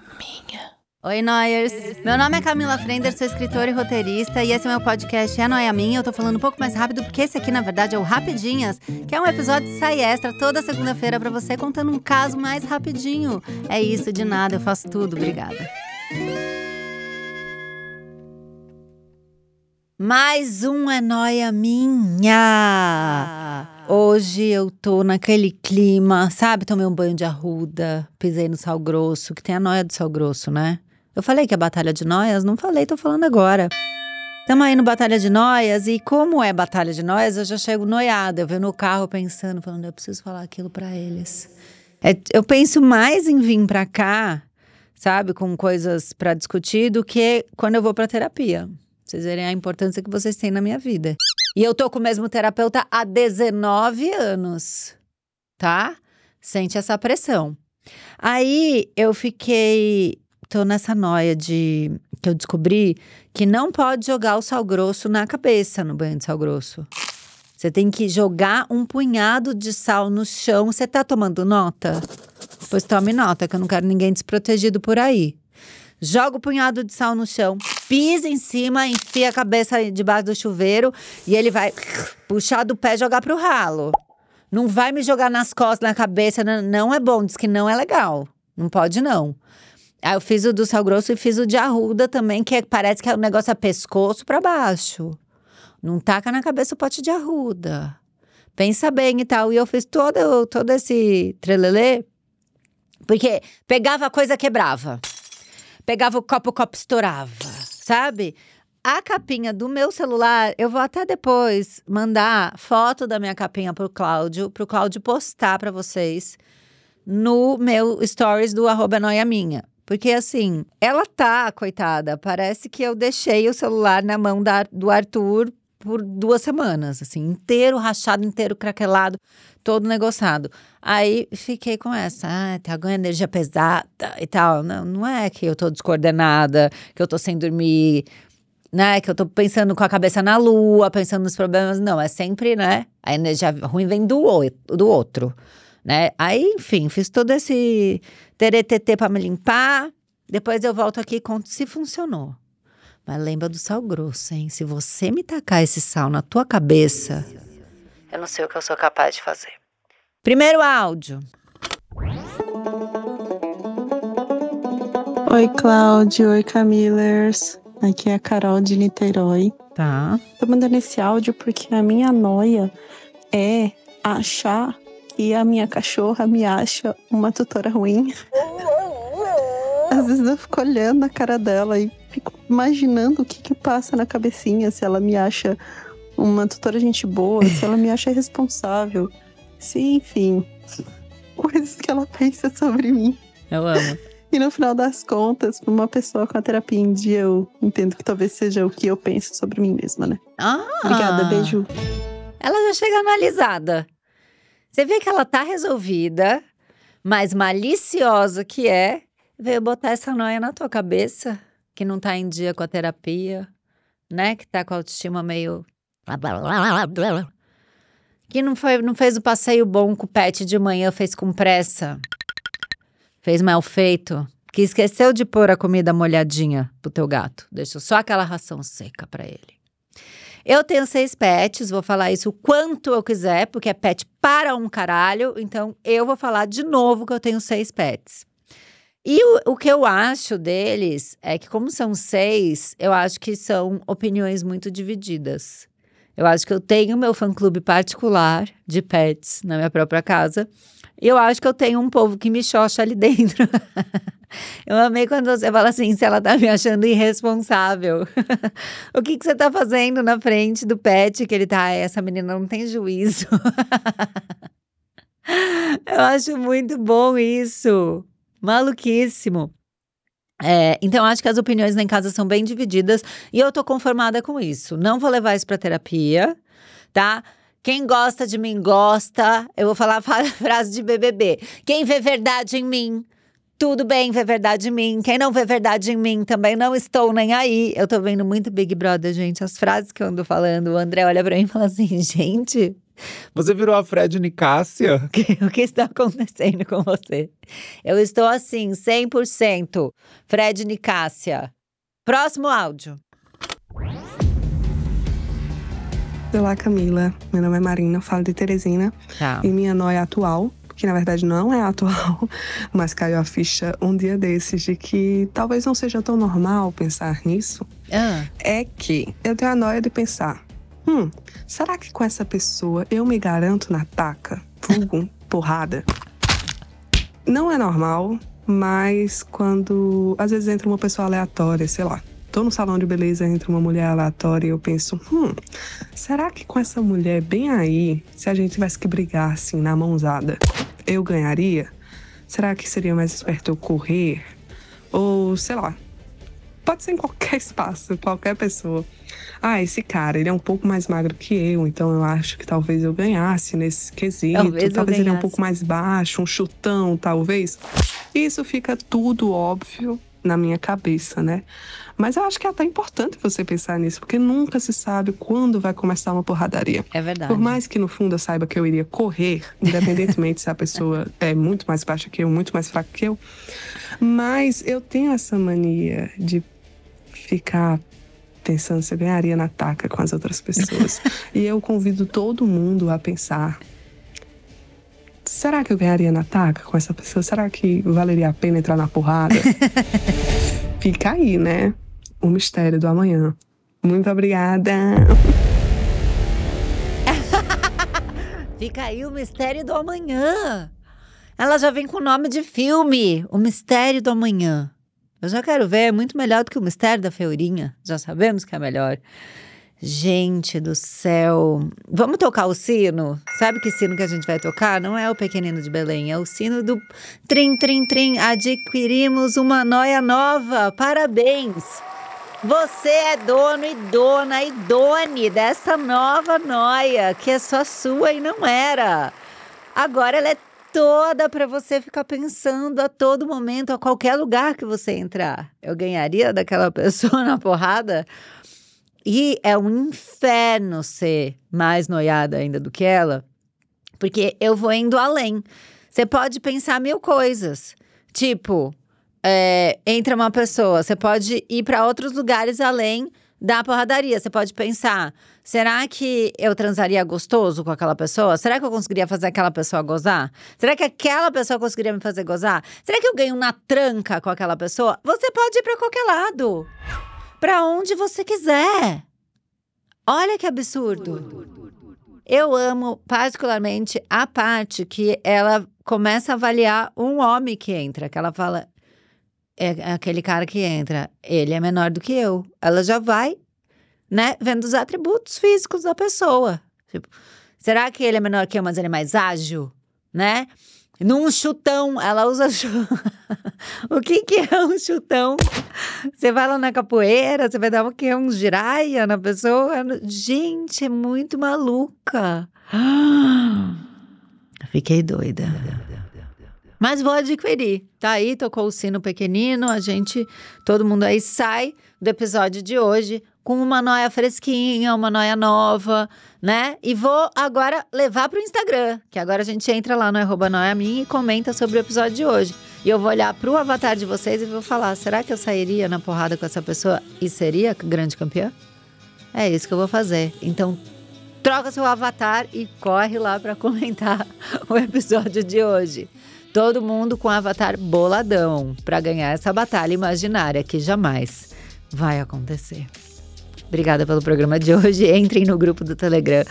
minha. Oi, Noyers! Meu nome é Camila Frender, sou escritora e roteirista, e esse é meu podcast É Noia Minha. Eu tô falando um pouco mais rápido, porque esse aqui, na verdade, é o Rapidinhas, que é um episódio de sai extra toda segunda-feira para você, contando um caso mais rapidinho. É isso, de nada, eu faço tudo, obrigada. Mais um É Noia Minha! Hoje eu tô naquele clima, sabe? Tomei um banho de arruda, pisei no sal grosso, que tem a noia do sal grosso, né? Eu falei que é Batalha de Noias? Não falei, tô falando agora. Tamo aí no Batalha de Noias e como é Batalha de Noias, eu já chego noiada. Eu venho no carro pensando, falando, eu preciso falar aquilo para eles. É, eu penso mais em vir pra cá, sabe, com coisas para discutir do que quando eu vou pra terapia. Vocês verem a importância que vocês têm na minha vida. E eu tô com o mesmo terapeuta há 19 anos, tá? Sente essa pressão. Aí eu fiquei. Tô nessa noia de. que eu descobri que não pode jogar o sal grosso na cabeça no banho de sal grosso. Você tem que jogar um punhado de sal no chão. Você tá tomando nota? Pois tome nota, que eu não quero ninguém desprotegido por aí. Joga o punhado de sal no chão, pisa em cima, enfia a cabeça debaixo do chuveiro e ele vai puxar do pé e jogar pro ralo. Não vai me jogar nas costas, na cabeça, não, é bom, diz que não é legal. Não pode, não. Aí eu fiz o do sal grosso e fiz o de arruda também, que é, parece que é um negócio a pescoço para baixo. Não taca na cabeça o pote de arruda. Pensa bem e tal. E eu fiz todo, todo esse trelelê, porque pegava a coisa, quebrava. Pegava o copo, o copo estourava, sabe? A capinha do meu celular, eu vou até depois mandar foto da minha capinha pro Cláudio, pro Cláudio postar para vocês no meu stories do arroba noia minha. Porque assim, ela tá, coitada, parece que eu deixei o celular na mão da, do Arthur por duas semanas, assim, inteiro rachado, inteiro craquelado, todo negociado. Aí fiquei com essa, ah, tá ganhando energia pesada e tal. Não, não é que eu tô descoordenada, que eu tô sem dormir, né? Que eu tô pensando com a cabeça na lua, pensando nos problemas. Não, é sempre, né? A energia ruim vem do, do outro, né? Aí, enfim, fiz todo esse teretetê pra me limpar. Depois eu volto aqui e conto se funcionou. Mas lembra do sal grosso, hein? Se você me tacar esse sal na tua cabeça, eu não sei o que eu sou capaz de fazer. Primeiro áudio. Oi, Cláudio. Oi, Camilers. Aqui é a Carol de Niterói. Tá. Tô mandando esse áudio porque a minha noia é achar que a minha cachorra me acha uma tutora ruim. Às vezes eu fico olhando a cara dela e fico imaginando o que que passa na cabecinha, se ela me acha uma tutora gente boa, se ela me acha responsável. Se, enfim, coisas que ela pensa sobre mim. Eu amo. E no final das contas, pra uma pessoa com a terapia em dia, eu entendo que talvez seja o que eu penso sobre mim mesma, né? Ah! Obrigada, beijo. Ela já chega analisada. Você vê que ela tá resolvida, mas maliciosa que é, veio botar essa noia na tua cabeça, que não tá em dia com a terapia, né? Que tá com a autoestima meio. Que não, foi, não fez o passeio bom com o pet de manhã, fez com pressa. Fez mal feito. Que esqueceu de pôr a comida molhadinha pro teu gato. Deixou só aquela ração seca para ele. Eu tenho seis pets, vou falar isso o quanto eu quiser, porque é pet para um caralho. Então eu vou falar de novo que eu tenho seis pets. E o, o que eu acho deles é que, como são seis, eu acho que são opiniões muito divididas. Eu acho que eu tenho meu fã-clube particular de pets na minha própria casa. E eu acho que eu tenho um povo que me xoxa ali dentro. eu amei quando você fala assim, se ela tá me achando irresponsável. o que, que você tá fazendo na frente do pet que ele tá? Essa menina não tem juízo. eu acho muito bom isso. Maluquíssimo. É, então, acho que as opiniões lá em casa são bem divididas e eu tô conformada com isso. Não vou levar isso pra terapia, tá? Quem gosta de mim gosta. Eu vou falar a frase de BBB. Quem vê verdade em mim, tudo bem ver verdade em mim. Quem não vê verdade em mim, também não estou nem aí. Eu tô vendo muito Big Brother, gente. As frases que eu ando falando. O André olha pra mim e fala assim: gente, Você virou a Fred Nicássia? O que, o que está acontecendo com você? Eu estou assim, 100%. Fred Nicássia. Próximo áudio. Olá, Camila. Meu nome é Marina, eu falo de Teresina. Tá. E minha noia atual, que na verdade não é atual, mas caiu a ficha um dia desses de que talvez não seja tão normal pensar nisso, Ah, é que eu tenho a noia de pensar: hum, será que com essa pessoa eu me garanto na taca? Vulgo, porrada? Não é normal, mas quando às vezes entra uma pessoa aleatória, sei lá. Tô no salão de beleza, entra uma mulher aleatória e eu penso, hum, será que com essa mulher bem aí, se a gente tivesse que brigar assim na mãozada, eu ganharia? Será que seria mais esperto eu correr? Ou, sei lá, pode ser em qualquer espaço, qualquer pessoa. Ah, esse cara, ele é um pouco mais magro que eu, então eu acho que talvez eu ganhasse nesse quesito. Talvez Talvez, ele é um pouco mais baixo, um chutão, talvez. Isso fica tudo óbvio na minha cabeça, né? Mas eu acho que é até importante você pensar nisso, porque nunca se sabe quando vai começar uma porradaria. é verdade. Por mais que no fundo eu saiba que eu iria correr, independentemente se a pessoa é muito mais baixa que eu, muito mais fraca que eu, mas eu tenho essa mania de ficar pensando se ganharia na taca com as outras pessoas. e eu convido todo mundo a pensar: será que eu ganharia na taca com essa pessoa? Será que valeria a pena entrar na porrada? Fica aí, né? O mistério do amanhã. Muito obrigada. Fica aí o mistério do amanhã. Ela já vem com o nome de filme, O Mistério do Amanhã. Eu já quero ver, é muito melhor do que o Mistério da Feurinha. Já sabemos que é melhor. Gente do céu. Vamos tocar o sino? Sabe que sino que a gente vai tocar? Não é o pequenino de Belém, é o sino do trim, trim, trim. Adquirimos uma noia nova. Parabéns! Você é dono e dona e done dessa nova noia, que é só sua e não era. Agora ela é toda para você ficar pensando a todo momento, a qualquer lugar que você entrar. Eu ganharia daquela pessoa na porrada? E é um inferno ser mais noiada ainda do que ela, porque eu vou indo além. Você pode pensar mil coisas. Tipo, é, entra uma pessoa, você pode ir para outros lugares além da porradaria. Você pode pensar: será que eu transaria gostoso com aquela pessoa? Será que eu conseguiria fazer aquela pessoa gozar? Será que aquela pessoa conseguiria me fazer gozar? Será que eu ganho na tranca com aquela pessoa? Você pode ir para qualquer lado, para onde você quiser. Olha que absurdo. Eu amo particularmente a parte que ela começa a avaliar um homem que entra, que ela fala é aquele cara que entra, ele é menor do que eu. Ela já vai, né, vendo os atributos físicos da pessoa. Tipo, será que ele é menor que eu, mas ele é mais ágil, né? Num chutão, ela usa chu... O que que é um chutão? Você vai lá na capoeira, você vai dar o quê? Um giraia na pessoa? Gente, é muito maluca. Fiquei doida. Mas vou adquirir. Tá aí, tocou o sino pequenino. A gente, todo mundo aí sai do episódio de hoje com uma noia fresquinha, uma noia nova, né? E vou agora levar pro Instagram, que agora a gente entra lá no arroba e comenta sobre o episódio de hoje. E eu vou olhar pro avatar de vocês e vou falar: será que eu sairia na porrada com essa pessoa e seria grande campeã? É isso que eu vou fazer. Então, troca seu avatar e corre lá para comentar o episódio de hoje. Todo mundo com avatar boladão para ganhar essa batalha imaginária que jamais vai acontecer. Obrigada pelo programa de hoje. Entrem no grupo do Telegram.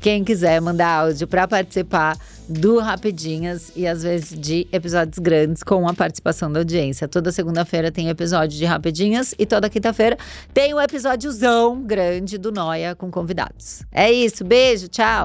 Quem quiser mandar áudio para participar do Rapidinhas e às vezes de episódios grandes com a participação da audiência. Toda segunda-feira tem episódio de Rapidinhas e toda quinta-feira tem um episódiozão grande do Noia com convidados. É isso, beijo, tchau.